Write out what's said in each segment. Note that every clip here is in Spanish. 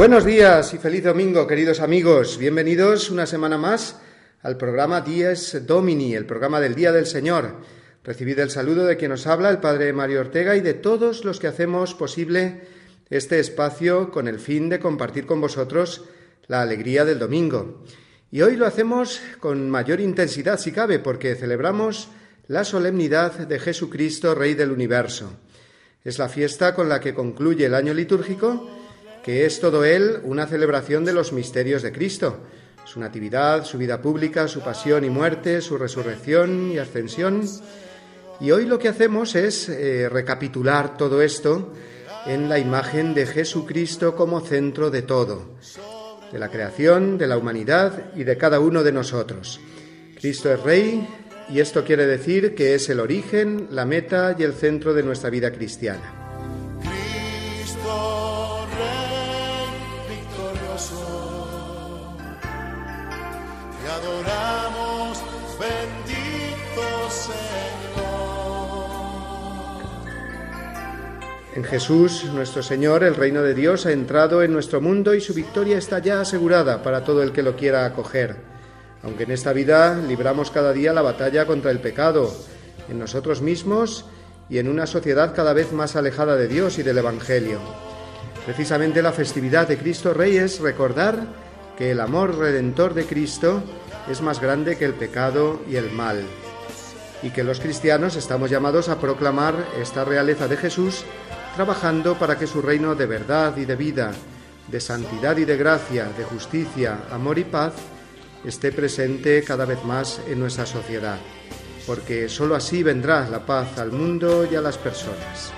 Buenos días y feliz domingo, queridos amigos. Bienvenidos una semana más al programa Dies Domini, el programa del Día del Señor. Recibid el saludo de quien nos habla, el Padre Mario Ortega, y de todos los que hacemos posible este espacio con el fin de compartir con vosotros la alegría del domingo. Y hoy lo hacemos con mayor intensidad, si cabe, porque celebramos la solemnidad de Jesucristo, Rey del Universo. Es la fiesta con la que concluye el año litúrgico que es todo él una celebración de los misterios de Cristo, su natividad, su vida pública, su pasión y muerte, su resurrección y ascensión. Y hoy lo que hacemos es eh, recapitular todo esto en la imagen de Jesucristo como centro de todo, de la creación, de la humanidad y de cada uno de nosotros. Cristo es Rey y esto quiere decir que es el origen, la meta y el centro de nuestra vida cristiana. En Jesús, nuestro Señor, el reino de Dios ha entrado en nuestro mundo y su victoria está ya asegurada para todo el que lo quiera acoger. Aunque en esta vida libramos cada día la batalla contra el pecado, en nosotros mismos y en una sociedad cada vez más alejada de Dios y del Evangelio. Precisamente la festividad de Cristo Rey es recordar que el amor redentor de Cristo es más grande que el pecado y el mal, y que los cristianos estamos llamados a proclamar esta realeza de Jesús trabajando para que su reino de verdad y de vida, de santidad y de gracia, de justicia, amor y paz, esté presente cada vez más en nuestra sociedad, porque sólo así vendrá la paz al mundo y a las personas.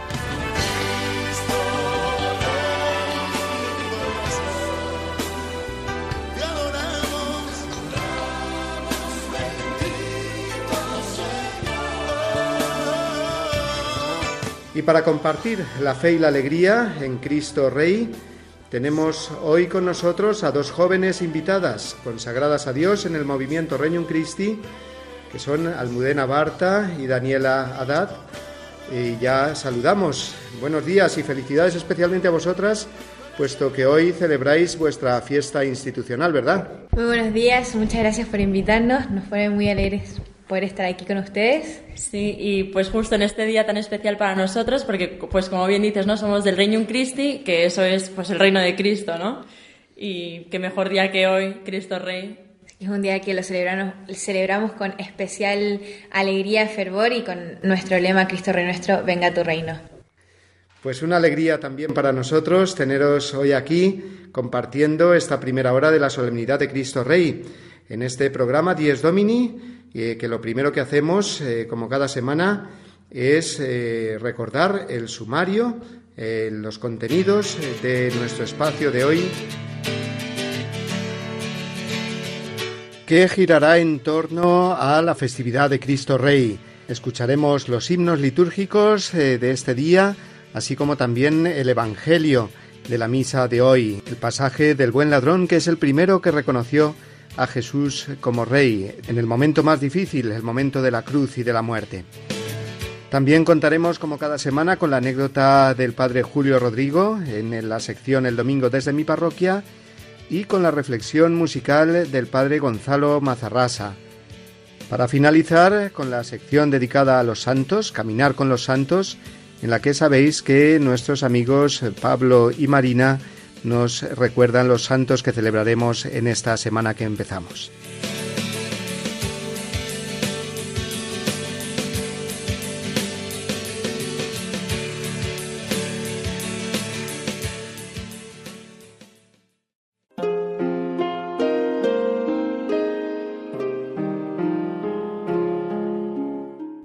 Y para compartir la fe y la alegría en Cristo Rey, tenemos hoy con nosotros a dos jóvenes invitadas consagradas a Dios en el movimiento Regnum Christi, que son Almudena Barta y Daniela Haddad. Y ya saludamos. Buenos días y felicidades especialmente a vosotras, puesto que hoy celebráis vuestra fiesta institucional, ¿verdad? Muy buenos días, muchas gracias por invitarnos, nos pone muy alegres poder estar aquí con ustedes. Sí, y pues justo en este día tan especial para nosotros, porque pues como bien dices, ¿no? Somos del Reino Christi, que eso es pues el reino de Cristo, ¿no? Y qué mejor día que hoy, Cristo Rey. Es un día que lo celebramos, celebramos con especial alegría, fervor y con nuestro lema Cristo Rey nuestro, venga tu reino. Pues una alegría también para nosotros teneros hoy aquí compartiendo esta primera hora de la solemnidad de Cristo Rey en este programa Dies Domini que lo primero que hacemos, eh, como cada semana, es eh, recordar el sumario, eh, los contenidos de nuestro espacio de hoy, que girará en torno a la festividad de Cristo Rey. Escucharemos los himnos litúrgicos de este día, así como también el Evangelio de la misa de hoy, el pasaje del buen ladrón, que es el primero que reconoció a Jesús como Rey en el momento más difícil, el momento de la cruz y de la muerte. También contaremos, como cada semana, con la anécdota del Padre Julio Rodrigo en la sección El Domingo desde mi parroquia y con la reflexión musical del Padre Gonzalo Mazarrasa. Para finalizar, con la sección dedicada a los santos, Caminar con los santos, en la que sabéis que nuestros amigos Pablo y Marina nos recuerdan los santos que celebraremos en esta semana que empezamos.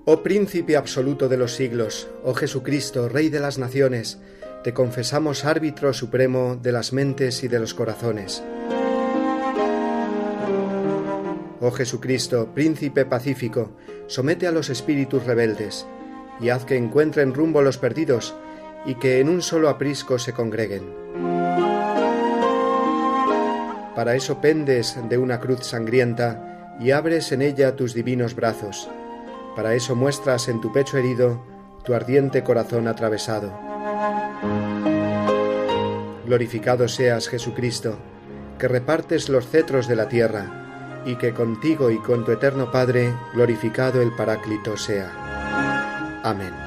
Oh príncipe absoluto de los siglos, oh Jesucristo, Rey de las naciones, te confesamos árbitro supremo de las mentes y de los corazones. Oh Jesucristo, príncipe pacífico, somete a los espíritus rebeldes, y haz que encuentren rumbo los perdidos, y que en un solo aprisco se congreguen. Para eso pendes de una cruz sangrienta, y abres en ella tus divinos brazos para eso muestras en tu pecho herido tu ardiente corazón atravesado. Glorificado seas, Jesucristo, que repartes los cetros de la tierra, y que contigo y con tu eterno Padre glorificado el Paráclito sea. Amén.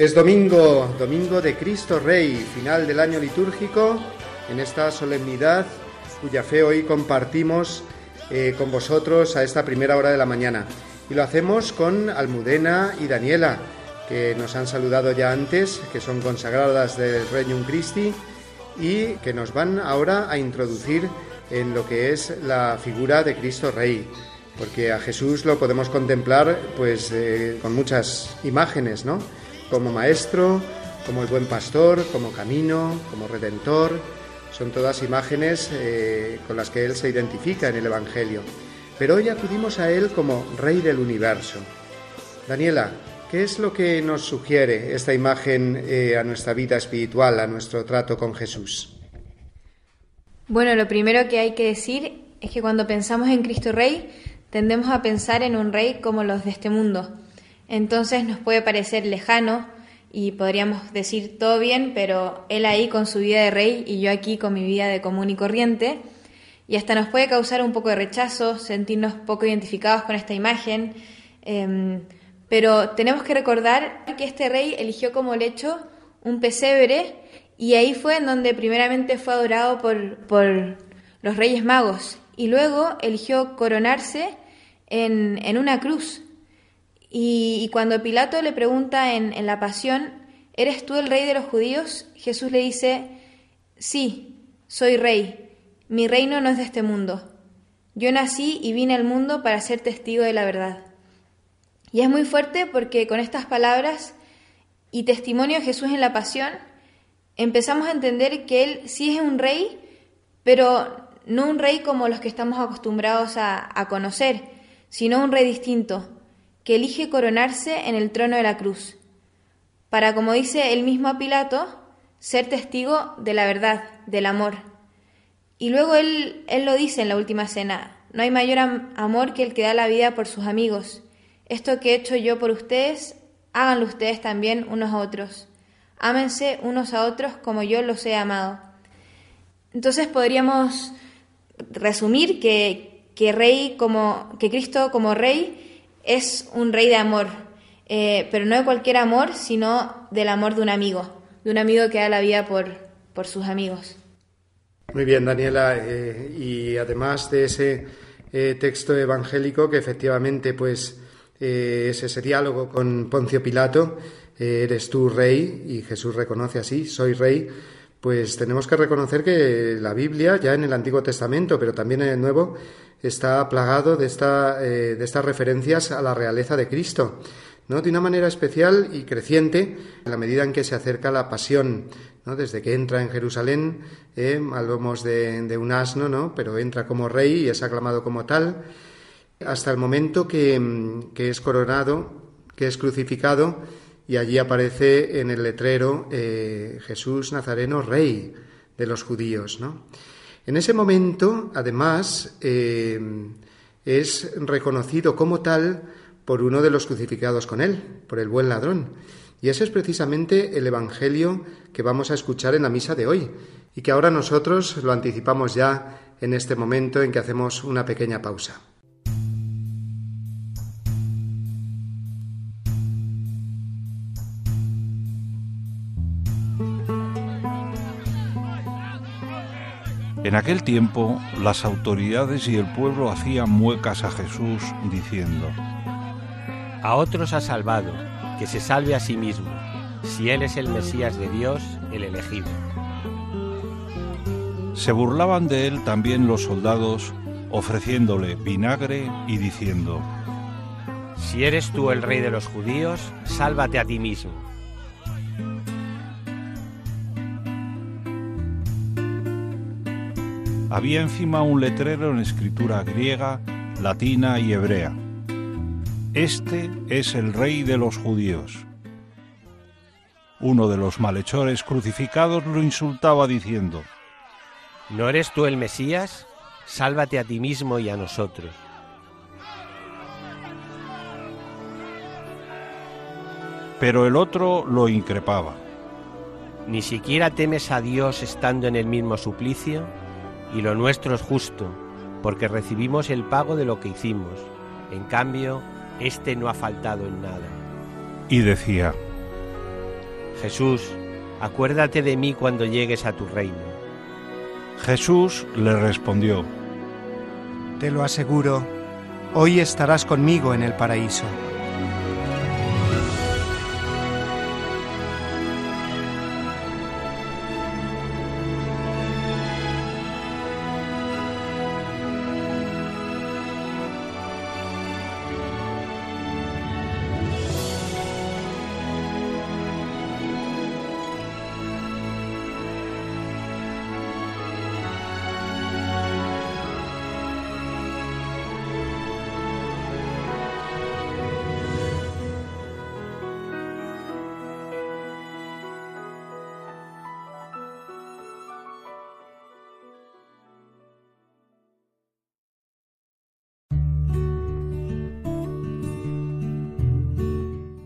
Es domingo, domingo de Cristo Rey, final del año litúrgico, en esta solemnidad cuya fe hoy compartimos eh, con vosotros a esta primera hora de la mañana. Y lo hacemos con Almudena y Daniela, que nos han saludado ya antes, que son consagradas del Regnum Christi y que nos van ahora a introducir en lo que es la figura de Cristo Rey, porque a Jesús lo podemos contemplar pues eh, con muchas imágenes, ¿no? Como maestro, como el buen pastor, como camino, como redentor. Son todas imágenes eh, con las que Él se identifica en el Evangelio. Pero hoy acudimos a Él como Rey del universo. Daniela, ¿qué es lo que nos sugiere esta imagen eh, a nuestra vida espiritual, a nuestro trato con Jesús? Bueno, lo primero que hay que decir es que cuando pensamos en Cristo Rey, tendemos a pensar en un rey como los de este mundo entonces nos puede parecer lejano y podríamos decir todo bien, pero él ahí con su vida de rey y yo aquí con mi vida de común y corriente. Y hasta nos puede causar un poco de rechazo, sentirnos poco identificados con esta imagen. Em, pero tenemos que recordar que este rey eligió como lecho un pesebre y ahí fue en donde primeramente fue adorado por, por los reyes magos y luego eligió coronarse en, en una cruz. Y, cuando Pilato le pregunta en, la pasión, ¿eres tú el rey de los judíos? Jesús le dice, sí, soy rey, mi reino no es de este mundo. Yo nací y vine al mundo para ser testigo de la verdad. Y es muy fuerte porque con estas palabras y testimonio de Jesús en la pasión, empezamos a entender que Él sí es un rey, pero no un rey como los que estamos acostumbrados a conocer, sino un rey distinto, que elige coronarse en el trono de la cruz, para, como dice el mismo Pilato, ser testigo de la verdad, del amor. Y luego él, él lo dice en la última cena, no hay mayor amor que el que da la vida por sus amigos. Esto que he hecho yo por ustedes, háganlo ustedes también unos a otros. Ámense unos a otros como yo los he amado. Entonces podríamos resumir que, que rey como que Cristo como rey es un rey de amor, eh, pero no de cualquier amor, sino del amor de un amigo, de un amigo que da la vida por, por sus amigos. Muy bien, Daniela, eh, y además de ese eh, texto evangélico que efectivamente pues es ese diálogo con Poncio Pilato, eres tú rey, y Jesús reconoce así, soy rey, pues tenemos que reconocer que la Biblia, ya en el Antiguo Testamento, pero también en el Nuevo, está plagado de, esta, eh, de estas referencias a la realeza de Cristo. ¿no? de una manera especial y creciente en la medida en que se acerca la pasión. ¿no? Desde que entra en Jerusalén, eh, de, de, un asno, ¿no? pero entra como rey y es aclamado como tal, hasta el momento que, que es coronado, que es crucificado, y allí aparece en el letrero eh, Jesús Nazareno, rey de los judíos. ¿no? En ese momento, además, eh, es reconocido como tal por uno de los crucificados con él, por el buen ladrón. Y ese es precisamente el Evangelio que vamos a escuchar en la misa de hoy y que ahora nosotros lo anticipamos ya en este momento en que hacemos una pequeña pausa. En aquel tiempo las autoridades y el pueblo hacían muecas a Jesús diciendo, A otros ha salvado, que se salve a sí mismo, si Él es el Mesías de Dios, el elegido. Se burlaban de él también los soldados, ofreciéndole vinagre y diciendo, Si eres tú el rey de los judíos, sálvate a ti mismo. Había encima un letrero en escritura griega, latina y hebrea. Este es el rey de los judíos. Uno de los malhechores crucificados lo insultaba diciendo, ¿No eres tú el Mesías? Sálvate a ti mismo y a nosotros. Pero el otro lo increpaba. ¿Ni siquiera temes a Dios estando en el mismo suplicio? Y lo nuestro es justo, porque recibimos el pago de lo que hicimos. En cambio, éste no ha faltado en nada. Y decía, Jesús, acuérdate de mí cuando llegues a tu reino. Jesús le respondió, Te lo aseguro, hoy estarás conmigo en el paraíso.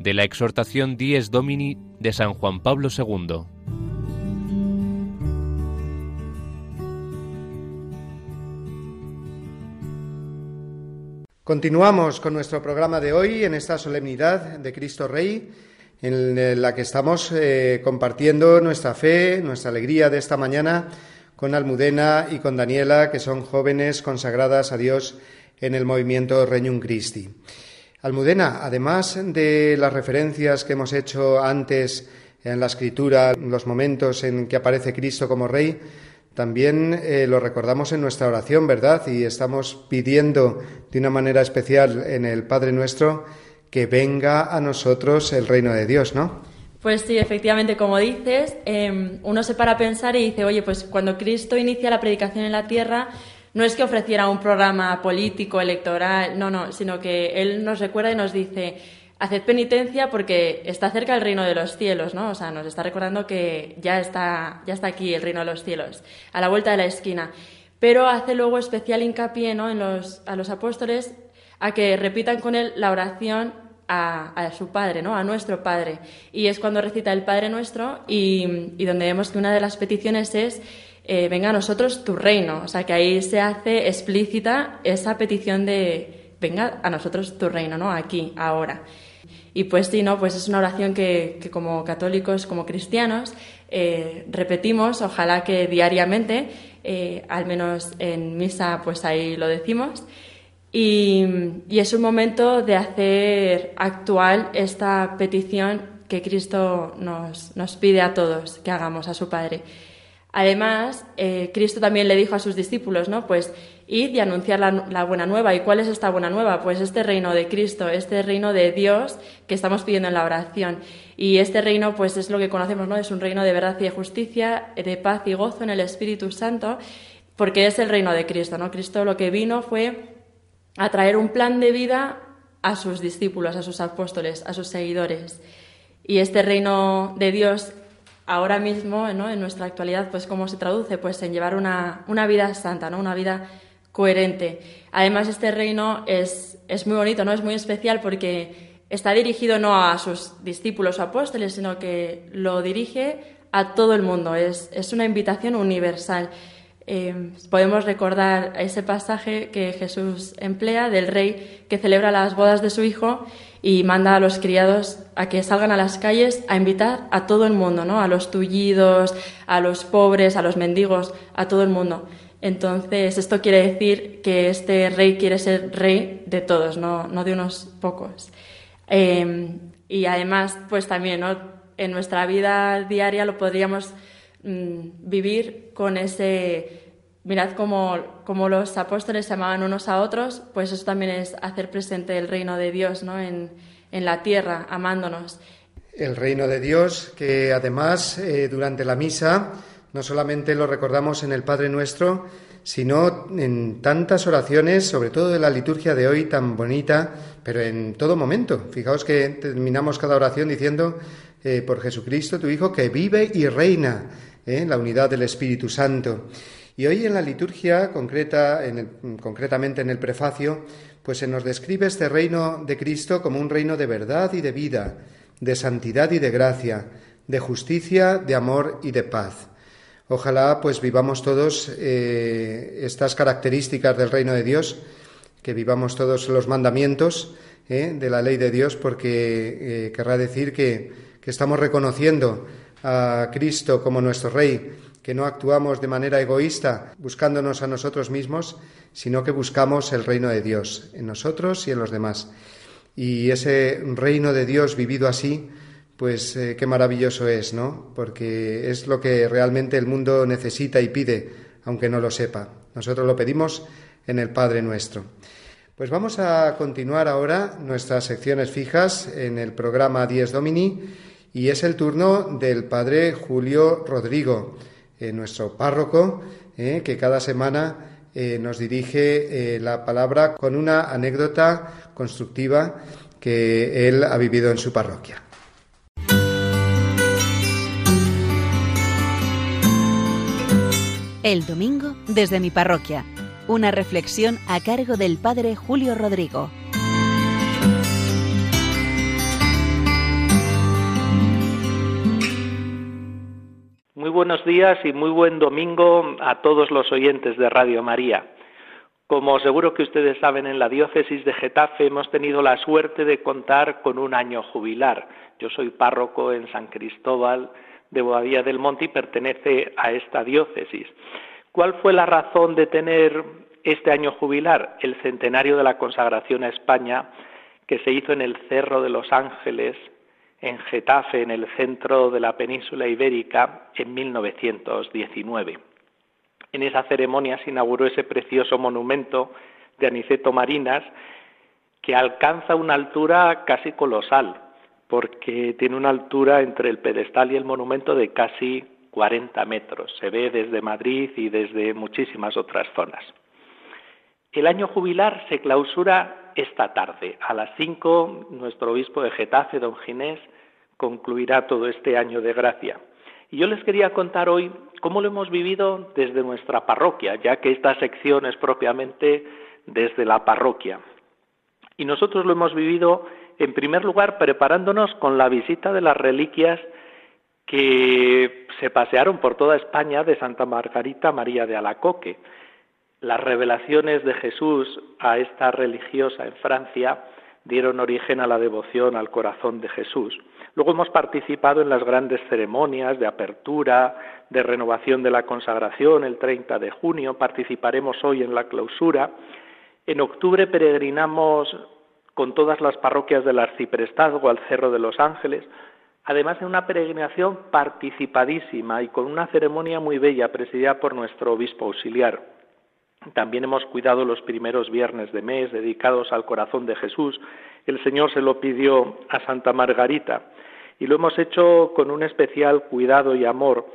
de la exhortación Dies Domini de San Juan Pablo II. Continuamos con nuestro programa de hoy en esta solemnidad de Cristo Rey, en la que estamos eh, compartiendo nuestra fe, nuestra alegría de esta mañana con Almudena y con Daniela, que son jóvenes consagradas a Dios en el movimiento Regnum Christi. Almudena, además de las referencias que hemos hecho antes en la escritura, los momentos en que aparece Cristo como Rey, también eh, lo recordamos en nuestra oración, ¿verdad? Y estamos pidiendo de una manera especial en el Padre nuestro que venga a nosotros el reino de Dios, ¿no? Pues sí, efectivamente, como dices, em, uno se para a pensar y dice, oye, pues cuando Cristo inicia la predicación en la tierra, no es que ofreciera un programa político, electoral, no, no, sino que Él nos recuerda y nos dice, haced penitencia porque está cerca el reino de los cielos, ¿no? O sea, nos está recordando que ya está, ya está aquí el reino de los cielos, a la vuelta de la esquina. Pero hace luego especial hincapié ¿no? en los, a los apóstoles a que repitan con él la oración a, su Padre, ¿no? a nuestro Padre. Y es cuando recita el Padre nuestro y donde vemos que una de las peticiones es eh, venga a nosotros tu reino. O sea, que ahí se hace explícita esa petición de, venga a nosotros tu reino, ¿no? Aquí, ahora. Y pues sí, ¿no? Pues es una oración que, como católicos, como cristianos, eh, repetimos, ojalá que diariamente, eh, al menos en misa, pues ahí lo decimos. Y, es un momento de hacer actual esta petición que Cristo nos, nos pide a todos que hagamos a su Padre. Además, eh, Cristo también le dijo a sus discípulos, ¿no? Pues id y anunciar la, buena nueva. ¿Y cuál es esta buena nueva? Pues este reino de Cristo, este reino de Dios que estamos pidiendo en la oración. Y este reino, pues es lo que conocemos, ¿no? Es un reino de verdad y de justicia, de paz y gozo en el Espíritu Santo, porque es el reino de Cristo, ¿no? Cristo lo que vino fue a traer un plan de vida a sus discípulos, a sus apóstoles, a sus seguidores. Y este reino de Dios ahora mismo, ¿no? en nuestra actualidad, pues cómo se traduce, pues en llevar una, una vida santa, ¿no? una vida coherente. Además, este reino es, es muy bonito, ¿no? es muy especial porque está dirigido no a sus discípulos o apóstoles, sino que lo dirige a todo el mundo. Es, es una invitación universal. Eh, podemos recordar ese pasaje que Jesús emplea del rey que celebra las bodas de su hijo y manda a los criados a que salgan a las calles a invitar a todo el mundo, ¿no? A los tullidos, a los pobres, a los mendigos, a todo el mundo. Entonces, esto quiere decir que este rey quiere ser rey de todos, no, no de unos pocos. Em, y además, pues también, ¿no? En nuestra vida diaria lo podríamos mm, vivir con ese mirad cómo, los apóstoles se amaban unos a otros, pues eso también es hacer presente el reino de Dios ¿no? en, la tierra, amándonos. El reino de Dios, que además eh, durante la misa no solamente lo recordamos en el Padre Nuestro, sino en tantas oraciones, sobre todo de la liturgia de hoy tan bonita, pero en todo momento. Fijaos que terminamos cada oración diciendo eh, por Jesucristo, tu Hijo, que vive y reina en ¿eh? la unidad del Espíritu Santo. Y hoy en la liturgia, concreta, concretamente en el prefacio, pues se nos describe este reino de Cristo como un reino de verdad y de vida, de santidad y de gracia, de justicia, de amor y de paz. Ojalá pues vivamos todos eh, estas características del reino de Dios, que vivamos todos los mandamientos eh, de la ley de Dios, porque eh, querrá decir que, que estamos reconociendo a Cristo como nuestro Rey que no actuamos de manera egoísta buscándonos a nosotros mismos, sino que buscamos el reino de Dios en nosotros y en los demás. Y ese reino de Dios vivido así, pues eh, qué maravilloso es, ¿no? Porque es lo que realmente el mundo necesita y pide, aunque no lo sepa. Nosotros lo pedimos en el Padre nuestro. Pues vamos a continuar ahora nuestras secciones fijas en el programa Dies Domini y es el turno del Padre Julio Rodrigo eh, nuestro párroco, eh, que cada semana eh, nos dirige la palabra con una anécdota constructiva que él ha vivido en su parroquia. El domingo desde mi parroquia. Una reflexión a cargo del Padre Julio Rodrigo. Buenos días y muy buen domingo a todos los oyentes de Radio María. Como seguro que ustedes saben, en la diócesis de Getafe hemos tenido la suerte de contar con un año jubilar. Yo soy párroco en San Cristóbal de Boadía del Monte y pertenece a esta diócesis. ¿Cuál fue la razón de tener este año jubilar? El centenario de la consagración a España que se hizo en el Cerro de los Ángeles en Getafe, en el centro de la península ibérica, en 1919. En esa ceremonia se inauguró ese precioso monumento de Aniceto Marinas, que alcanza una altura casi colosal, porque tiene una altura entre el pedestal y el monumento de casi 40 metros. Se ve desde Madrid y desde muchísimas otras zonas. El año jubilar se clausura esta tarde. A las 5, nuestro obispo de Getafe, don Ginés, concluirá todo este año de gracia. Y yo les quería contar hoy cómo lo hemos vivido desde nuestra parroquia, ya que esta sección es propiamente desde la parroquia. Y nosotros lo hemos vivido, en primer lugar, preparándonos con la visita de las reliquias que se pasearon por toda España de Santa Margarita María de Alacoque Las revelaciones de Jesús a esta religiosa en Francia dieron origen a la devoción al corazón de Jesús. Luego hemos participado en las grandes ceremonias de apertura, de renovación de la consagración el 30 de junio, participaremos hoy en la clausura. En octubre peregrinamos con todas las parroquias del arciprestazgo al Cerro de los Ángeles, además de una peregrinación participadísima y con una ceremonia muy bella presidida por nuestro obispo auxiliar. También hemos cuidado los primeros viernes de mes dedicados al corazón de Jesús. El Señor se lo pidió a Santa Margarita y lo hemos hecho con un especial cuidado y amor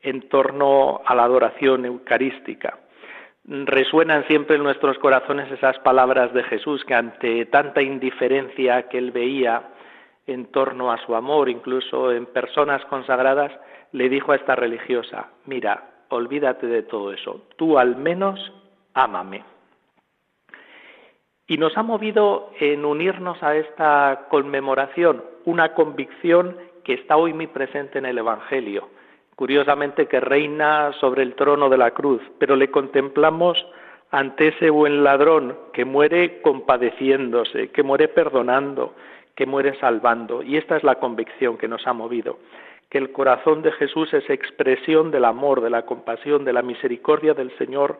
en torno a la adoración eucarística. Resuenan siempre en nuestros corazones esas palabras de Jesús que ante tanta indiferencia que él veía en torno a su amor, incluso en personas consagradas, le dijo a esta religiosa, mira, olvídate de todo eso, tú al menos ámame. Y nos ha movido en unirnos a esta conmemoración una convicción que está hoy muy presente en el Evangelio, curiosamente que reina sobre el trono de la cruz, pero le contemplamos ante ese buen ladrón que muere compadeciéndose, que muere perdonando, que muere salvando. Y esta es la convicción que nos ha movido, que el corazón de Jesús es expresión del amor, de la compasión, de la misericordia del Señor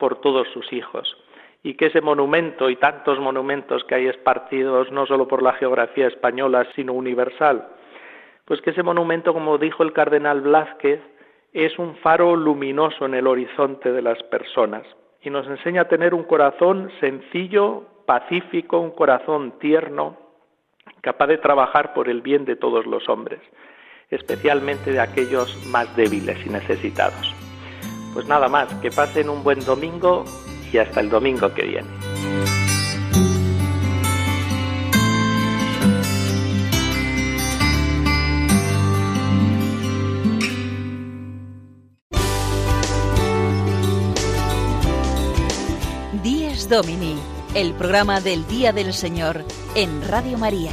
por todos sus hijos y que ese monumento y tantos monumentos que hay esparcidos no solo por la geografía española, sino universal, pues que ese monumento, como dijo el cardenal Blázquez, es un faro luminoso en el horizonte de las personas y nos enseña a tener un corazón sencillo, pacífico, un corazón tierno, capaz de trabajar por el bien de todos los hombres, especialmente de aquellos más débiles y necesitados. Pues nada más, que pasen un buen domingo y hasta el domingo que viene. Díez Domini, el programa del Día del Señor en Radio María.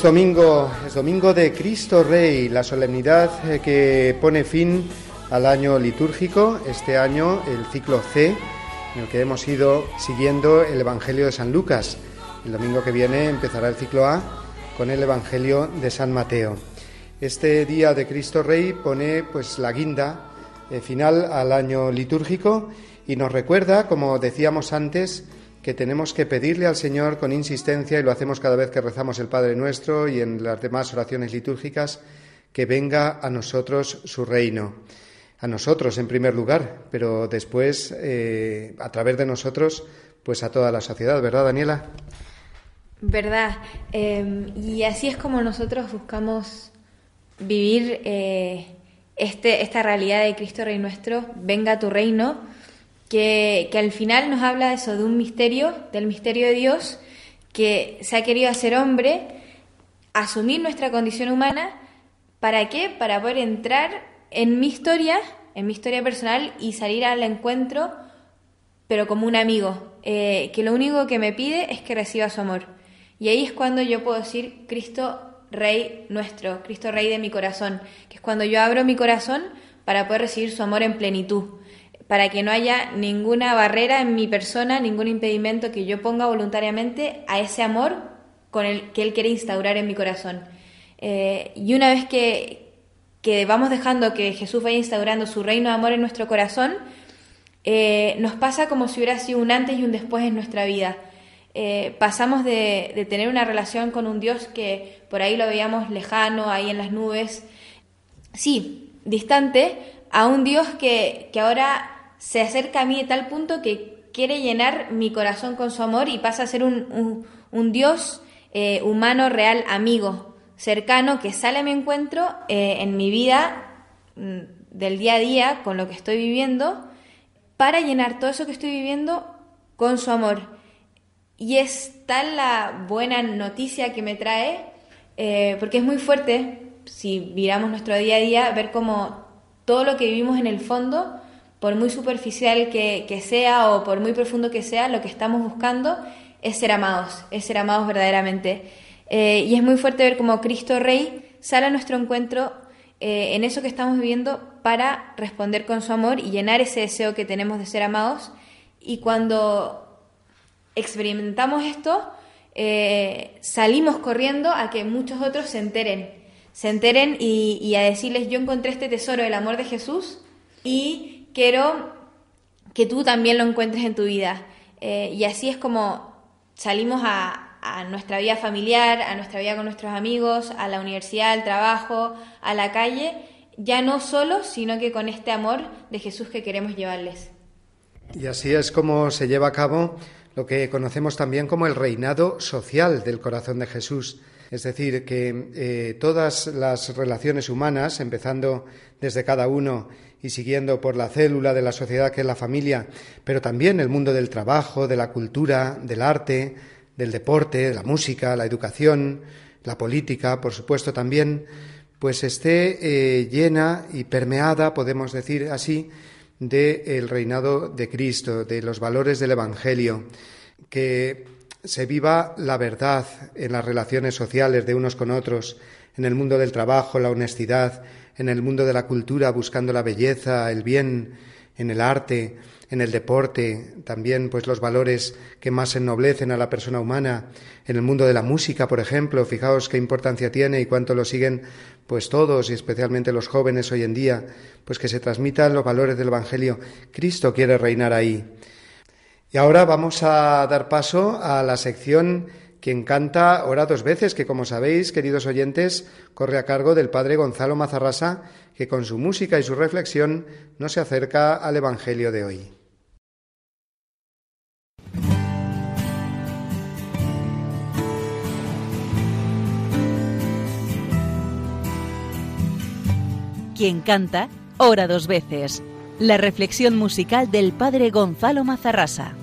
Es domingo, es domingo de Cristo Rey, la solemnidad eh, que pone fin al año litúrgico, este año el ciclo C, en el que hemos ido siguiendo el Evangelio de San Lucas. El domingo que viene empezará el ciclo A con el Evangelio de San Mateo. Este día de Cristo Rey pone pues la guinda eh, final al año litúrgico y nos recuerda, como decíamos antes, que tenemos que pedirle al Señor con insistencia, y lo hacemos cada vez que rezamos el Padre Nuestro y en las demás oraciones litúrgicas, que venga a nosotros su reino. A nosotros en primer lugar, pero después, eh, a través de nosotros, pues a toda la sociedad, ¿verdad, Daniela? Verdad. Em, y así es como nosotros buscamos vivir eh, este, esta realidad de Cristo Rey nuestro, venga tu reino, que, al final nos habla de eso, de un misterio, del misterio de Dios, que se ha querido hacer hombre, asumir nuestra condición humana, ¿para qué? Para poder entrar en mi historia, en mi historia personal y salir al encuentro, pero como un amigo, eh, que lo único que me pide es que reciba su amor. Y ahí es cuando yo puedo decir, Cristo Rey nuestro, Cristo Rey de mi corazón, que es cuando yo abro mi corazón para poder recibir su amor en plenitud, para que no haya ninguna barrera en mi persona, ningún impedimento que yo ponga voluntariamente a ese amor con el que Él quiere instaurar en mi corazón. Eh, y una vez que, que, vamos dejando que Jesús vaya instaurando su reino de amor en nuestro corazón, eh, nos pasa como si hubiera sido un antes y un después en nuestra vida. Eh, pasamos de, de, tener una relación con un Dios que por ahí lo veíamos lejano, ahí en las nubes, sí, distante, a un Dios que, que ahora se acerca a mí de tal punto que quiere llenar mi corazón con su amor y pasa a ser un, un, Dios eh, humano, real, amigo, cercano, que sale a mi encuentro eh, en mi vida mm, del día a día, con lo que estoy viviendo, para llenar todo eso que estoy viviendo con su amor. Y es tal la buena noticia que me trae, eh, porque es muy fuerte, si miramos nuestro día a día, ver cómo todo lo que vivimos en el fondo, por muy superficial que, sea o por muy profundo que sea, lo que estamos buscando es ser amados, es ser amados verdaderamente. Eh, y es muy fuerte ver cómo Cristo Rey sale a nuestro encuentro eh, en eso que estamos viviendo para responder con su amor y llenar ese deseo que tenemos de ser amados. Y cuando experimentamos esto, eh, salimos corriendo a que muchos otros se enteren, se enteren y, a decirles, yo encontré este tesoro del amor de Jesús y quiero que tú también lo encuentres en tu vida. Eh, y así es como salimos a, nuestra vida familiar, a nuestra vida con nuestros amigos, a la universidad, al trabajo, a la calle, ya no solo, sino que con este amor de Jesús que queremos llevarles. Y así es como se lleva a cabo lo que conocemos también como el reinado social del corazón de Jesús. Es decir, que eh, todas las relaciones humanas, empezando desde cada uno y siguiendo por la célula de la sociedad que es la familia, pero también el mundo del trabajo, de la cultura, del arte, del deporte, de la música, la educación, la política, por supuesto también, pues esté eh, llena y permeada, podemos decir así, del reinado de Cristo, de los valores del Evangelio, que se viva la verdad en las relaciones sociales de unos con otros, en el mundo del trabajo, la honestidad, en el mundo de la cultura, buscando la belleza, el bien, en el arte, en el deporte, también pues los valores que más ennoblecen a la persona humana, en el mundo de la música, por ejemplo, fijaos qué importancia tiene y cuánto lo siguen pues todos y especialmente los jóvenes hoy en día, pues que se transmitan los valores del Evangelio. Cristo quiere reinar ahí. Y ahora vamos a dar paso a la sección quien canta ora dos veces, que como sabéis, queridos oyentes, corre a cargo del padre Gonzalo Mazarrasa, que con su música y su reflexión nos se acerca al Evangelio de hoy. Quien canta, ora dos veces. La reflexión musical del padre Gonzalo Mazarrasa.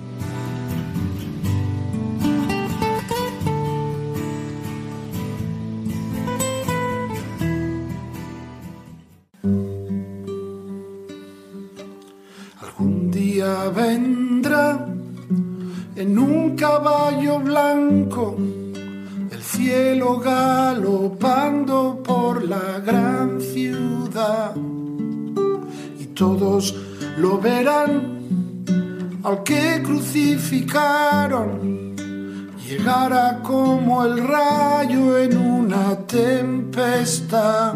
Lo verán. Al que crucificaron llegará como el rayo en una tempestad.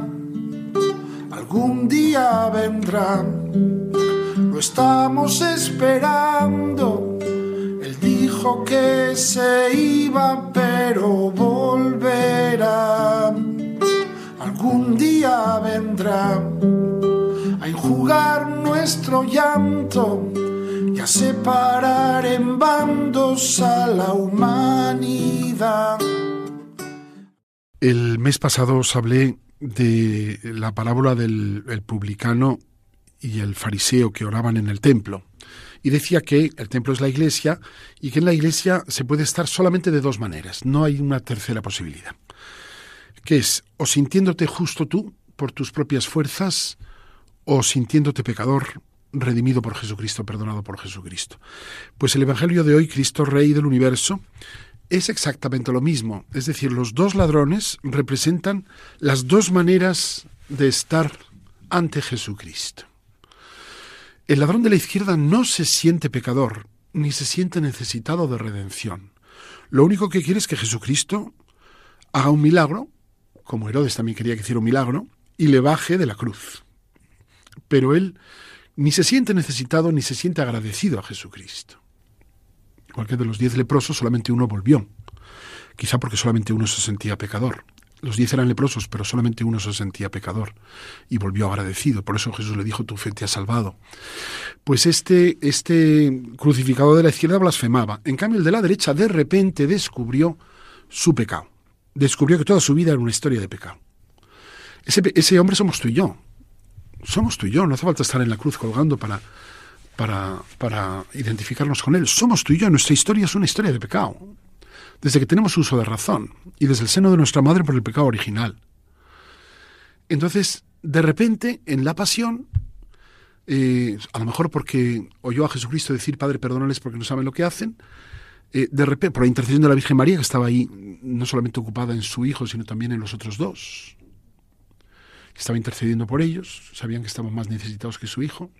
Algún día vendrá. Lo estamos esperando. Dijo que se iba, pero volverá. Algún día vendrá a enjugar nuestro llanto y a separar en bandos a la humanidad. El mes pasado os hablé de la parábola del publicano y el fariseo que oraban en el templo. Y decía que el templo es la iglesia y que en la iglesia se puede estar solamente de dos maneras, no hay una tercera posibilidad. Que es o sintiéndote justo tú por tus propias fuerzas o sintiéndote pecador redimido por Jesucristo, perdonado por Jesucristo. Pues el Evangelio de hoy, Cristo Rey del universo, es exactamente lo mismo. Es decir, los dos ladrones representan las dos maneras de estar ante Jesucristo. El ladrón de la izquierda no se siente pecador, ni se siente necesitado de redención. Lo único que quiere es que Jesucristo haga un milagro, como Herodes también quería que hiciera un milagro, y le baje de la cruz. Pero él ni se siente necesitado ni se siente agradecido a Jesucristo. Cualquier de los diez leprosos solamente uno volvió, quizá porque solamente uno se sentía pecador. Los diez eran leprosos, pero solamente uno se sentía pecador y volvió agradecido. Por eso Jesús le dijo, tu fe te ha salvado. Pues este, este crucificado de la izquierda blasfemaba. En cambio, el de la derecha de repente descubrió su pecado. Descubrió que toda su vida era una historia de pecado. Ese, ese hombre somos tú y yo. Somos tú y yo. No hace falta estar en la cruz colgando para, para, para identificarnos con Él. Somos tú y yo, nuestra historia es una historia de pecado. Desde que tenemos uso de razón y desde el seno de nuestra madre por el pecado original. Entonces, de repente, en la pasión, eh, a lo mejor porque oyó a Jesucristo decir, Padre, perdónales porque no saben lo que hacen, eh, de repente, por la intercesión de la Virgen María, que estaba ahí no solamente ocupada en su hijo, sino también en los otros dos, estaba intercediendo por ellos, sabían que estaban más necesitados que su hijo,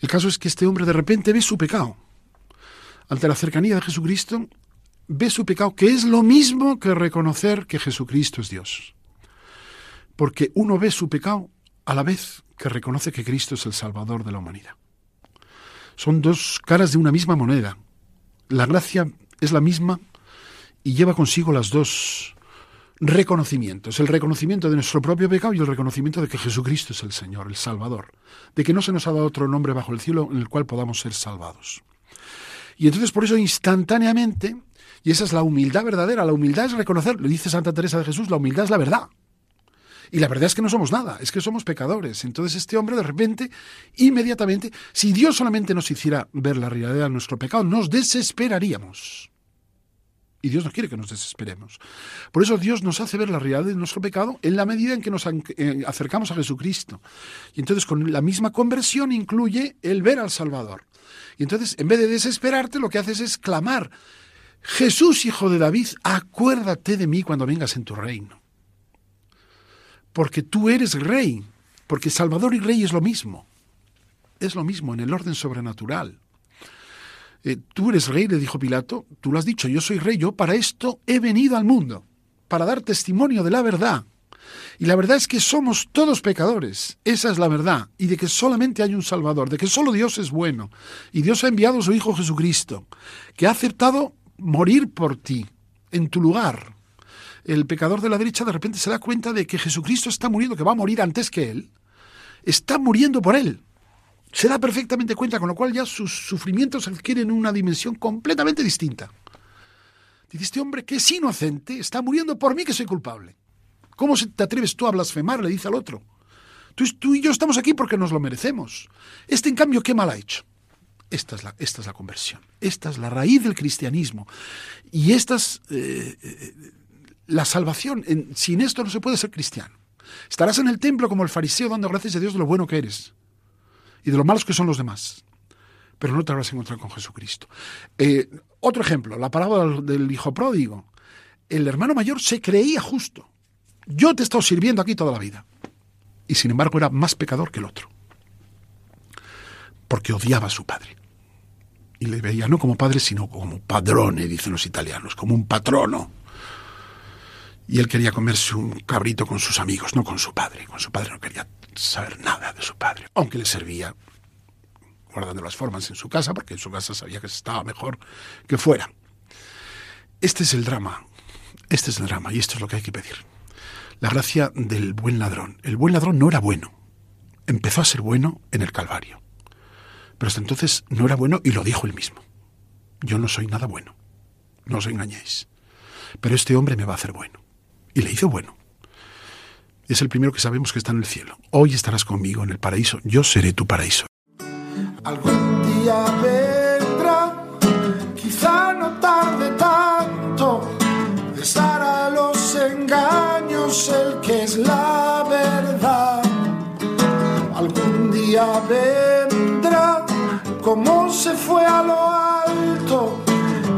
el caso es que este hombre de repente ve su pecado. Ante la cercanía de Jesucristo, ve su pecado, que es lo mismo que reconocer que Jesucristo es Dios. Porque uno ve su pecado a la vez que reconoce que Cristo es el Salvador de la humanidad. Son dos caras de una misma moneda. La gracia es la misma y lleva consigo las dos reconocimientos, el reconocimiento de nuestro propio pecado y el reconocimiento de que Jesucristo es el Señor, el Salvador, de que no se nos ha dado otro nombre bajo el cielo en el cual podamos ser salvados. Y entonces por eso instantáneamente, y esa es la humildad verdadera, la humildad es reconocer, lo dice Santa Teresa de Jesús, la humildad es la verdad. Y la verdad es que no somos nada, es que somos pecadores. Entonces este hombre de repente, inmediatamente, si Dios solamente nos hiciera ver la realidad de nuestro pecado, nos desesperaríamos. Y Dios no quiere que nos desesperemos. Por eso Dios nos hace ver la realidad de nuestro pecado en la medida en que nos eh, acercamos a Jesucristo. Y entonces con la misma conversión incluye el ver al Salvador. Y entonces en vez de desesperarte lo que haces es clamar, Jesús, hijo de David, acuérdate de mí cuando vengas en tu reino. Porque tú eres rey, porque Salvador y rey es lo mismo. Es lo mismo en el orden sobrenatural. Eh, tú eres rey, le dijo Pilato, tú lo has dicho, yo soy rey, yo para esto he venido al mundo, para dar testimonio de la verdad. Y la verdad es que somos todos pecadores, esa es la verdad, y de que solamente hay un Salvador, de que solo Dios es bueno, y Dios ha enviado a su Hijo Jesucristo, que ha aceptado morir por ti, en tu lugar. El pecador de la derecha de repente se da cuenta de que Jesucristo está muriendo, que va a morir antes que él, está muriendo por él se da perfectamente cuenta, con lo cual ya sus sufrimientos adquieren una dimensión completamente distinta. Dice, este hombre que es inocente está muriendo por mí que soy culpable. ¿Cómo te atreves tú a blasfemar? Le dice al otro. Tú, y yo estamos aquí porque nos lo merecemos. Este, en cambio, ¿qué mal ha hecho? Esta es la, esta es la conversión. Esta es la raíz del cristianismo. Y esta es eh, eh, la salvación. sin esto no se puede ser cristiano. Estarás en el templo como el fariseo dando gracias a Dios de lo bueno que eres y de lo malos que son los demás. Pero no te habrás encontrado con Jesucristo. Eh, otro ejemplo, la parábola del hijo pródigo. El hermano mayor se creía justo. Yo te he estado sirviendo aquí toda la vida. Y sin embargo era más pecador que el otro. Porque odiaba a su padre. Y le veía no como padre, sino como padrone, dicen los italianos, como un patrono. Y él quería comerse un cabrito con sus amigos, no con su padre. Con su padre no quería saber nada de su padre, aunque le servía guardando las formas en su casa, porque en su casa sabía que estaba mejor que fuera. Este es el drama, este es el drama y esto es lo que hay que pedir. La gracia del buen ladrón. El buen ladrón no era bueno, empezó a ser bueno en el Calvario, pero hasta entonces no era bueno y lo dijo él mismo. Yo no soy nada bueno, no os engañéis, pero este hombre me va a hacer bueno. Y le hizo bueno. es el primero que sabemos que está en el cielo. Hoy estarás conmigo en el paraíso, yo seré tu paraíso. Algún día vendrá, quizá no tarde tanto, besar a los engaños el que es la verdad. Algún día vendrá, como se fue a lo alto,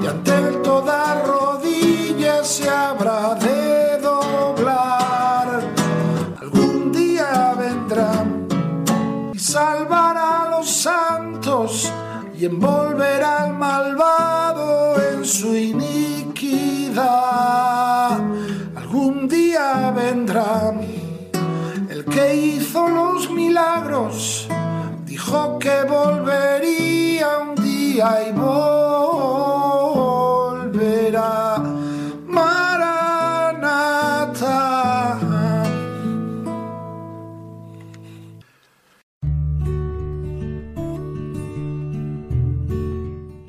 y ante él toda rodilla se habrá de y envolverá al malvado en su iniquidad. Algún día vendrá el que hizo los milagros, dijo que volvería un día y volverá.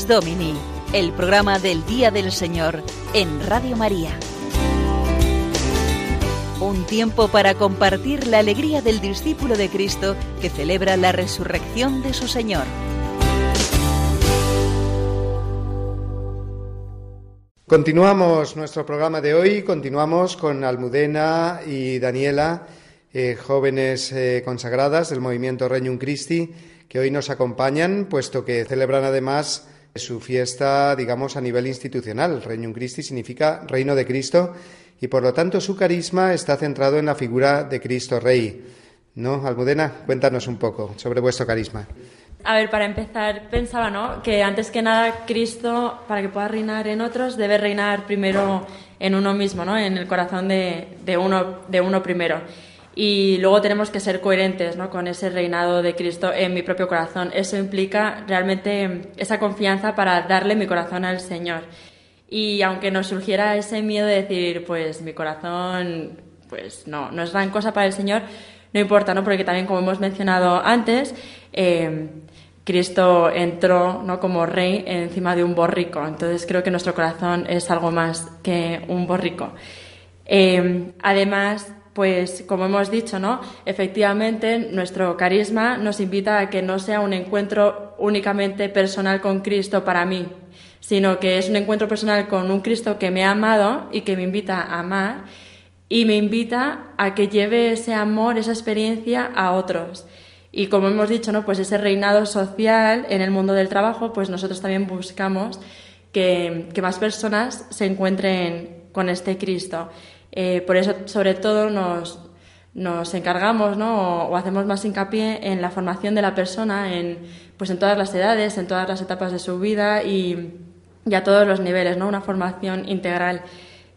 Dies Domini, el programa del Día del Señor en Radio María. Un tiempo para compartir la alegría del discípulo de Cristo que celebra la resurrección de su Señor. Continuamos nuestro programa de hoy, continuamos con Almudena y Daniela, eh, jóvenes eh, consagradas del movimiento Regnum Christi, que hoy nos acompañan, puesto que celebran además su fiesta, digamos, a nivel institucional. Regnum Christi significa Reino de Cristo y por lo tanto su carisma está centrado en la figura de Cristo Rey. ¿No, Almudena? Cuéntanos un poco sobre vuestro carisma. A ver, para empezar, pensaba, ¿no? Que antes que nada, Cristo, para que pueda reinar en otros, debe reinar primero en uno mismo, ¿no? En el corazón de, de uno, de uno primero. Y luego tenemos que ser coherentes ¿no? con ese reinado de Cristo en mi propio corazón. Eso implica realmente esa confianza para darle mi corazón al Señor. Y aunque nos surgiera ese miedo de decir, pues mi corazón, pues no, no es gran cosa para el Señor, no importa, ¿no? Porque también, como hemos mencionado antes, eh, Cristo entró ¿no? como rey encima de un borrico. Entonces creo que nuestro corazón es algo más que un borrico. Eh, además, pues como hemos dicho, ¿no? Efectivamente, nuestro carisma nos invita a que no sea un encuentro únicamente personal con Cristo para mí, sino que es un encuentro personal con un Cristo que me ha amado y que me invita a amar y me invita a que lleve ese amor, esa experiencia a otros. Y como hemos dicho, ¿no? Pues ese reinado social en el mundo del trabajo, pues nosotros también buscamos que, que más personas se encuentren con este Cristo. Eh, por eso, sobre todo, nos, nos encargamos ¿no? o, o, hacemos más hincapié en la formación de la persona en, pues en todas las edades, en todas las etapas de su vida y, y a todos los niveles, ¿no? una formación integral.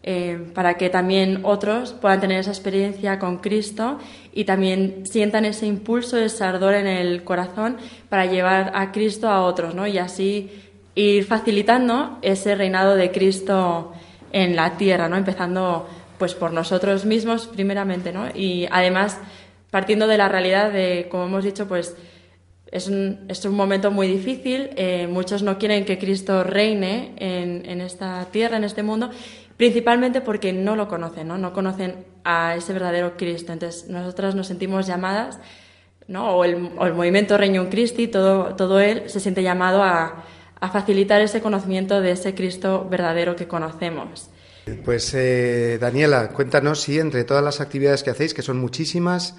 Eh, para que también otros puedan tener esa experiencia con Cristo y también sientan ese impulso, ese ardor en el corazón para llevar a Cristo a otros, ¿no? Y así ir facilitando ese reinado de Cristo en la tierra, ¿no? Empezando pues por nosotros mismos primeramente, ¿no? Y además partiendo de la realidad de, como hemos dicho, pues es un, es un momento muy difícil, eh, muchos no quieren que Cristo reine en, en, esta tierra, en este mundo, principalmente porque no lo conocen, ¿no? No conocen a ese verdadero Cristo. Entonces, nosotras nos sentimos llamadas, ¿no? O el, movimiento Reino Christi, todo, todo él se siente llamado a, a facilitar ese conocimiento de ese Cristo verdadero que conocemos. Pues eh, Daniela, cuéntanos si entre todas las actividades que hacéis, que son muchísimas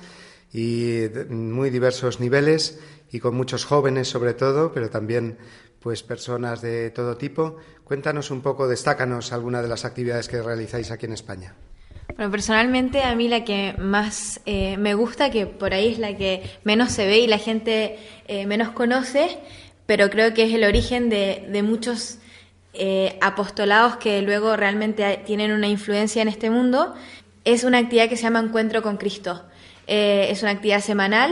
y muy diversos niveles y con muchos jóvenes sobre todo, pero también pues personas de todo tipo, cuéntanos un poco, destácanos alguna de las actividades que realizáis aquí en España. Bueno, personalmente a mí la que más eh, me gusta, que por ahí es la que menos se ve y la gente eh, menos conoce, pero creo que es el origen de muchos eh, apostolados que luego realmente tienen una influencia en este mundo, es una actividad que se llama Encuentro con Cristo. Eh, es una actividad semanal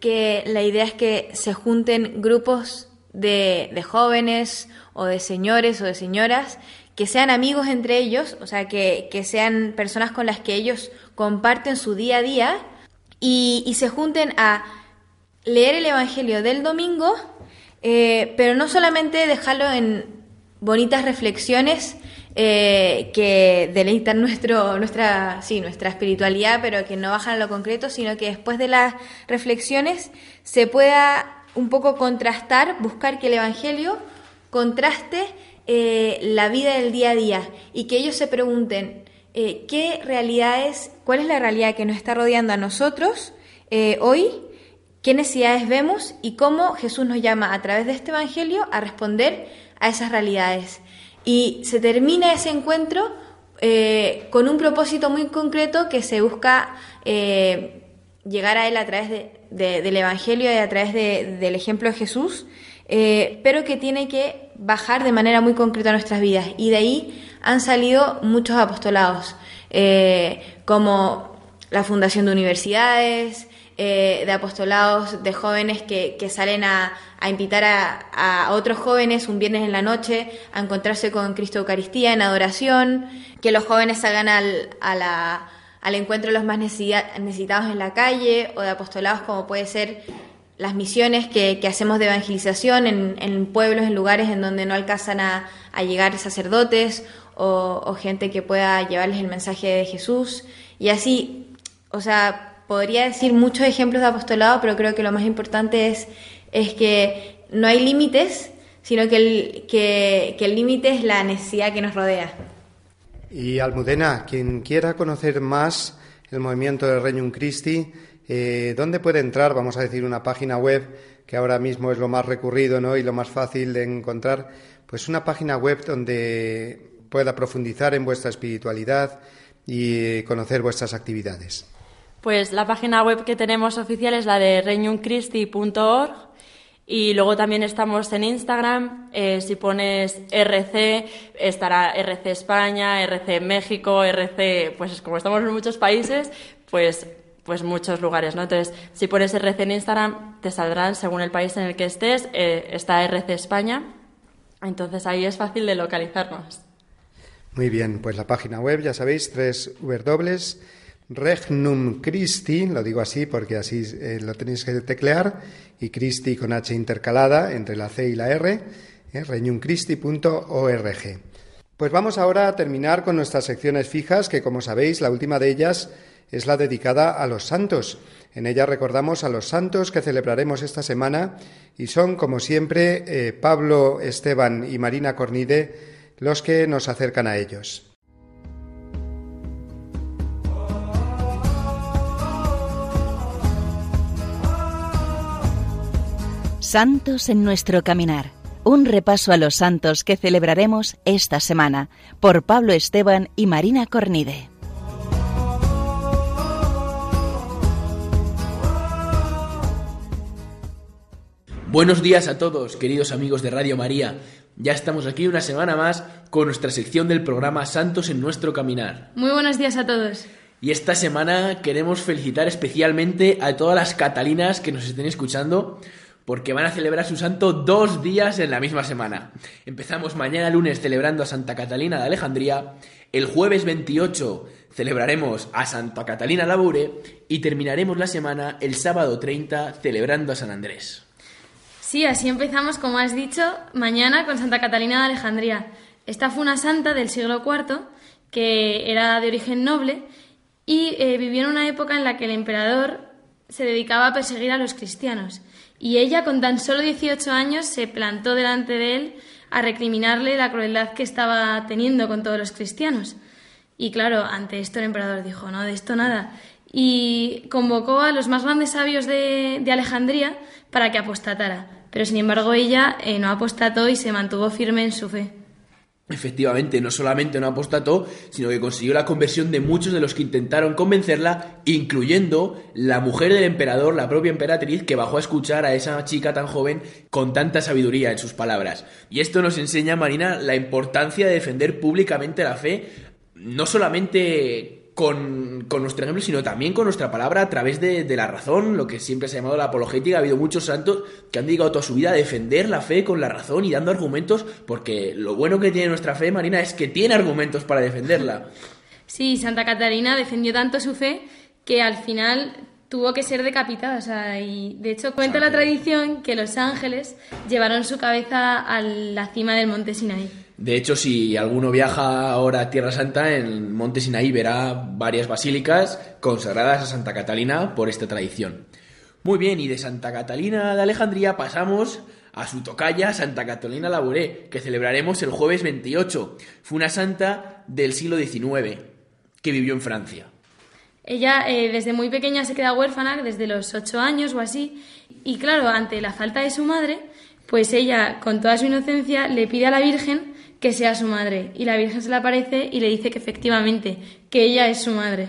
que la idea es que se junten grupos de, jóvenes o de señores o de señoras que sean amigos entre ellos, o sea, que, sean personas con las que ellos comparten su día a día y, y se junten a leer el Evangelio del domingo, eh, pero no solamente dejarlo en bonitas reflexiones eh, que deleitan nuestro, nuestra, sí, nuestra espiritualidad, pero que no bajan a lo concreto, sino que después de las reflexiones se pueda un poco contrastar, buscar que el Evangelio contraste eh, la vida del día a día y que ellos se pregunten eh, qué realidades, cuál es la realidad que nos está rodeando a nosotros hoy, qué necesidades vemos y cómo Jesús nos llama a través de este Evangelio a responder a esas realidades. Y se termina ese encuentro con un propósito muy concreto que se busca llegar a Él a través del Evangelio y a través del ejemplo de Jesús, pero que tiene que bajar de manera muy concreta a nuestras vidas. Y de ahí han salido muchos apostolados, eh, como la fundación de universidades, eh, de apostolados de jóvenes que, salen a, invitar a, otros jóvenes un viernes en la noche a encontrarse con Cristo Eucaristía en adoración, que los jóvenes salgan al, al encuentro de los más necesitados en la calle, o de apostolados como puede ser las misiones que, hacemos de evangelización en, pueblos, en lugares en donde no alcanzan a, llegar sacerdotes o, gente que pueda llevarles el mensaje de Jesús. Y así, o sea, podría decir muchos ejemplos de apostolado, pero creo que lo más importante es, es que no hay límites, sino que el, que, que el límite es la necesidad que nos rodea. Y Almudena, quien quiera conocer más el movimiento del Regnum Christi, eh, ¿Dónde puede entrar? Vamos a decir una página web que ahora mismo es lo más recurrido ¿no? y lo más fácil de encontrar. Pues una página web donde pueda profundizar en vuestra espiritualidad y conocer vuestras actividades. Pues la página web que tenemos oficial es la de regnumchristi.org y luego también estamos en Instagram. Eh, si pones RC, estará RC España, RC México, RC, pues como estamos en muchos países, pues pues muchos lugares, ¿no? Entonces, si pones RC en Instagram, te saldrán según el país en el que estés, eh, está RC España, entonces ahí es fácil de localizarnos. Muy bien, pues la página web, ya sabéis, tres W, Regnum Christi, lo digo así porque así eh, lo tenéis que teclear, y Christi con H intercalada entre la C y la R, eh. Pues vamos ahora a terminar con nuestras secciones fijas, que como sabéis, la última de ellas es la dedicada a los santos. En ella recordamos a los santos que celebraremos esta semana y son, como siempre, eh, Pablo, Esteban y Marina Cornide los que nos acercan a ellos. Santos en nuestro caminar. Un repaso a los santos que celebraremos esta semana por Pablo Esteban y Marina Cornide. Buenos días a todos, queridos amigos de Radio María. Ya estamos aquí una semana más con nuestra sección del programa Santos en nuestro caminar. Muy buenos días a todos. Y esta semana queremos felicitar especialmente a todas las catalinas que nos estén escuchando porque van a celebrar su santo dos días en la misma semana. Empezamos mañana lunes celebrando a Santa Catalina de Alejandría, el jueves 28 celebraremos a Santa Catalina Labure y terminaremos la semana el sábado 30 celebrando a San Andrés. Sí, así empezamos, como has dicho, mañana con Santa Catalina de Alejandría. Esta fue una santa del siglo IV que era de origen noble y eh, vivió en una época en la que el emperador se dedicaba a perseguir a los cristianos. Y ella, con tan solo 18 años, se plantó delante de él a recriminarle la crueldad que estaba teniendo con todos los cristianos. Y claro, ante esto el emperador dijo, no, de esto nada. Y convocó a los más grandes sabios de, Alejandría para que apostatara pero sin embargo ella eh, no apostató y se mantuvo firme en su fe. Efectivamente, no solamente no apostató, sino que consiguió la conversión de muchos de los que intentaron convencerla, incluyendo la mujer del emperador, la propia emperatriz, que bajó a escuchar a esa chica tan joven con tanta sabiduría en sus palabras. Y esto nos enseña, Marina, la importancia de defender públicamente la fe, no solamente con, nuestro ejemplo, sino también con nuestra palabra a través de, la razón, lo que siempre se ha llamado la apologética. Ha habido muchos santos que han dedicado toda su vida a defender la fe con la razón y dando argumentos, porque lo bueno que tiene nuestra fe, Marina, es que tiene argumentos para defenderla. Sí, Santa Catarina defendió tanto su fe que al final tuvo que ser decapitada. y de hecho cuenta la tradición que los ángeles llevaron su cabeza a la cima del monte Sinaí. De hecho, si alguno viaja ahora a Tierra Santa, en Monte Sinaí verá varias basílicas consagradas a Santa Catalina por esta tradición. Muy bien, y de Santa Catalina de Alejandría pasamos a su tocaya Santa Catalina Labouré, que celebraremos el jueves 28. Fue una santa del siglo XIX que vivió en Francia. Ella eh, desde muy pequeña se queda huérfana, desde los ocho años o así, y claro, ante la falta de su madre, pues ella, con toda su inocencia, le pide a la Virgen que sea su madre. Y la Virgen se le aparece y le dice que efectivamente, que ella es su madre.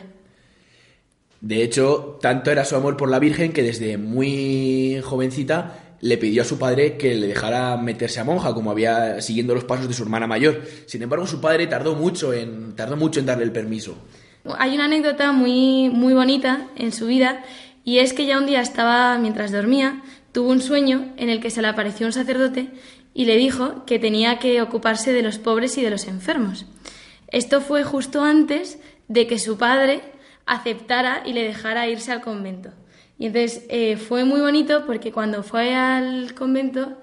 De hecho, tanto era su amor por la Virgen que desde muy jovencita le pidió a su padre que le dejara meterse a monja, como había siguiendo los pasos de su hermana mayor. Sin embargo, su padre tardó mucho en, tardó mucho en darle el permiso. Hay una anécdota muy, muy bonita en su vida, y es que ya un día estaba, mientras dormía, tuvo un sueño en el que se le apareció un sacerdote y le dijo que tenía que ocuparse de los pobres y de los enfermos. Esto fue justo antes de que su padre aceptara y le dejara irse al convento. Y entonces eh, fue muy bonito porque cuando fue al convento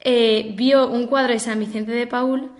eh, vio un cuadro de San Vicente de Paul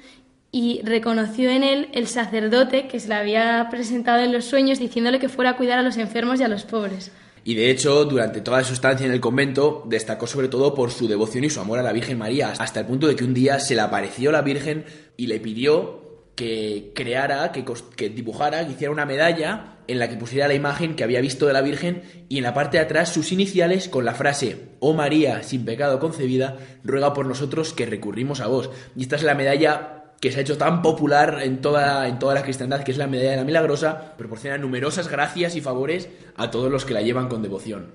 y reconoció en él el sacerdote que se le había presentado en los sueños diciéndole que fuera a cuidar a los enfermos y a los pobres. Y de hecho, durante toda su estancia en el convento, destacó sobre todo por su devoción y su amor a la Virgen María, hasta el punto de que un día se le apareció la Virgen y le pidió que creara, que, que dibujara, que hiciera una medalla en la que pusiera la imagen que había visto de la Virgen y en la parte de atrás sus iniciales con la frase, Oh María, sin pecado concebida, ruega por nosotros que recurrimos a vos. Y esta es la medalla que se ha hecho tan popular en toda, en toda la cristiandad, que es la medalla de la milagrosa, proporciona numerosas gracias y favores a todos los que la llevan con devoción.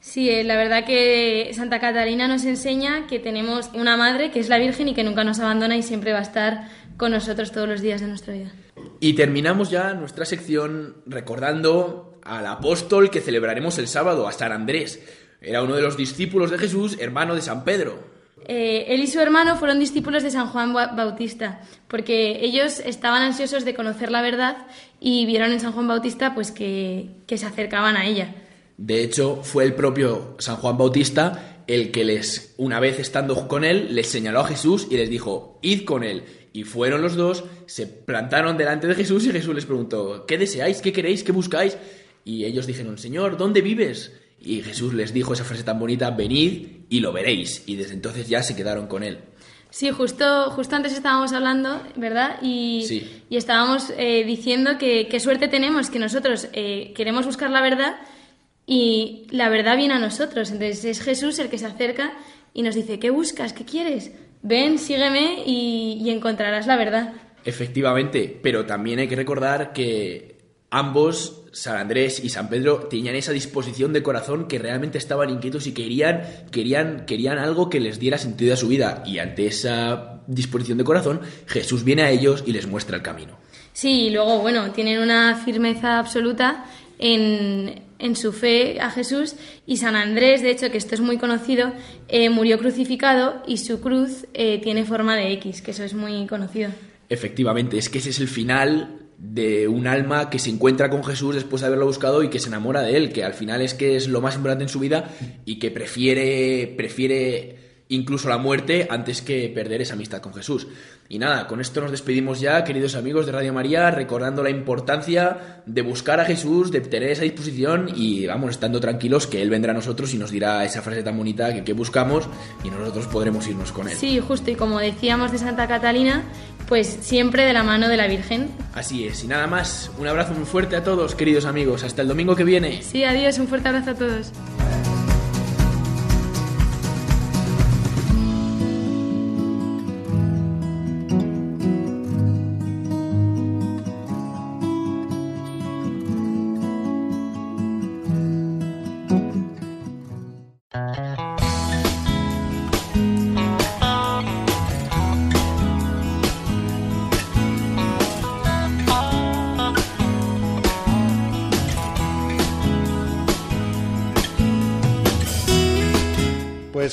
Sí, eh, la verdad que Santa Catalina nos enseña que tenemos una madre que es la Virgen y que nunca nos abandona y siempre va a estar con nosotros todos los días de nuestra vida. Y terminamos ya nuestra sección recordando al apóstol que celebraremos el sábado, a San Andrés. Era uno de los discípulos de Jesús, hermano de San Pedro. Eh, él y su hermano fueron discípulos de San Juan Bautista, porque ellos estaban ansiosos de conocer la verdad y vieron en San Juan Bautista pues que, que se acercaban a ella. De hecho, fue el propio San Juan Bautista el que les, una vez estando con él, les señaló a Jesús y les dijo, id con él. Y fueron los dos, se plantaron delante de Jesús y Jesús les preguntó, ¿qué deseáis? ¿Qué queréis? ¿Qué buscáis? Y ellos dijeron, Señor, ¿dónde vives? Y Jesús les dijo esa frase tan bonita, venid y lo veréis. Y desde entonces ya se quedaron con él. Sí, justo, justo antes estábamos hablando, ¿verdad? Y, y estábamos eh, diciendo que qué suerte tenemos, que nosotros eh, queremos buscar la verdad y la verdad viene a nosotros. Entonces es Jesús el que se acerca y nos dice, ¿qué buscas? ¿Qué quieres? Ven, sígueme y, y encontrarás la verdad. Efectivamente, pero también hay que recordar que ambos, San Andrés y San Pedro, tenían esa disposición de corazón que realmente estaban inquietos y querían, querían, querían algo que les diera sentido a su vida. Y ante esa disposición de corazón, Jesús viene a ellos y les muestra el camino. Sí, y luego, bueno, tienen una firmeza absoluta en, en, su fe a Jesús y San Andrés, de hecho, que esto es muy conocido, eh, murió crucificado y su cruz eh, tiene forma de X, que eso es muy conocido. Efectivamente, es que ese es el final de un alma que se encuentra con Jesús después de haberlo buscado y que se enamora de él, que al final es que es lo más importante en su vida y que prefiere, prefiere incluso la muerte antes que perder esa amistad con Jesús. Y nada, con esto nos despedimos ya, queridos amigos de Radio María, recordando la importancia de buscar a Jesús, de tener esa disposición y vamos, estando tranquilos que Él vendrá a nosotros y nos dirá esa frase tan bonita que, que buscamos y nosotros podremos irnos con Él. Sí, justo, y como decíamos de Santa Catalina, pues siempre de la mano de la Virgen. Así es, y nada más, un abrazo muy fuerte a todos, queridos amigos, hasta el domingo que viene. Sí, adiós, un fuerte abrazo a todos.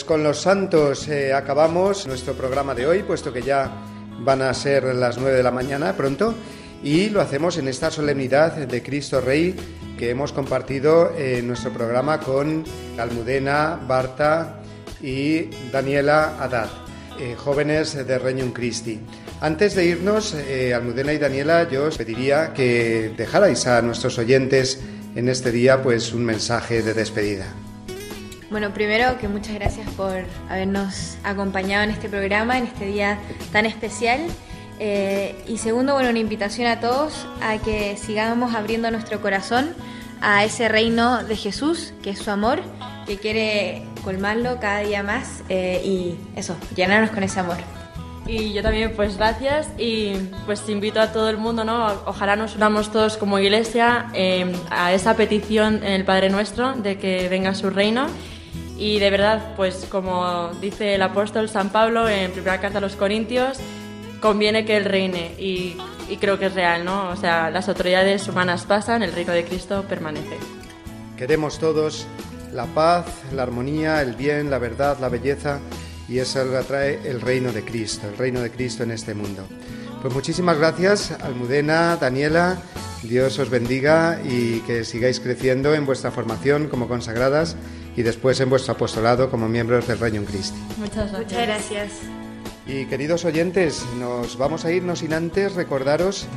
Con los santos eh, acabamos nuestro programa de hoy, puesto que ya van a ser las nueve de la mañana pronto, y lo hacemos en esta solemnidad de Cristo Rey que hemos compartido en nuestro programa con Almudena, Barta y Daniela Haddad, eh, jóvenes de Regnum Christi. Antes de irnos, eh, Almudena y Daniela, yo os pediría que dejarais a nuestros oyentes en este día pues un mensaje de despedida. Bueno, primero que muchas gracias por habernos acompañado en este programa, en este día tan especial. Eh, y segundo, bueno, una invitación a todos a que sigamos abriendo nuestro corazón a ese reino de Jesús, que es su amor, que quiere colmarlo cada día más eh, y eso, llenarnos con ese amor. Y yo también, pues gracias y pues invito a todo el mundo, ¿no? Ojalá nos unamos todos como iglesia eh, a esa petición en el Padre Nuestro de que venga su reino. Y de verdad, pues como dice el apóstol San Pablo en primera carta a los Corintios, conviene que Él reine y, creo que es real, ¿no? O sea, las autoridades humanas pasan, el reino de Cristo permanece. Queremos todos la paz, la armonía, el bien, la verdad, la belleza y eso lo atrae el reino de Cristo, el reino de Cristo en este mundo. Pues muchísimas gracias, Almudena, Daniela, Dios os bendiga y que sigáis creciendo en vuestra formación como consagradas y después en vuestro apostolado como miembros del Reino en Cristo. Muchas gracias. Muchas gracias. Y queridos oyentes, nos vamos a irnos sin antes recordaros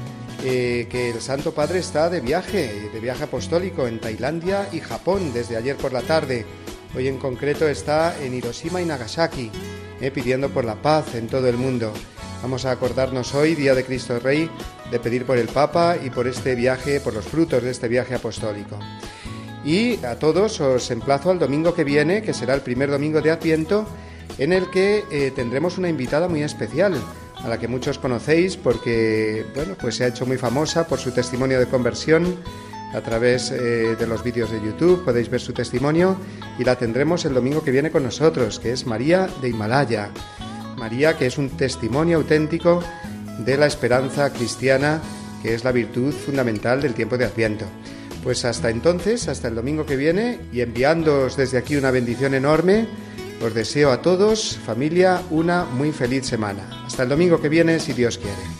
eh, que el Santo Padre está de viaje, de viaje apostólico en Tailandia y Japón desde ayer por la tarde. Hoy en concreto está en Hiroshima y Nagasaki, eh, pidiendo por la paz en todo el mundo. Vamos a acordarnos hoy, Día de Cristo Rey, de pedir por el Papa y por este viaje, por los frutos de este viaje apostólico. Y a todos os emplazo al domingo que viene, que será el primer domingo de Adviento, en el que eh, tendremos una invitada muy especial, a la que muchos conocéis porque bueno, pues se ha hecho muy famosa por su testimonio de conversión a través eh, de los vídeos de YouTube, podéis ver su testimonio y la tendremos el domingo que viene con nosotros, que es María de Himalaya. María, que es un testimonio auténtico de la esperanza cristiana, que es la virtud fundamental del tiempo de Adviento. Pues hasta entonces, hasta el domingo que viene, y enviándoos desde aquí una bendición enorme, os deseo a todos, familia, una muy feliz semana. Hasta el domingo que viene, si Dios quiere.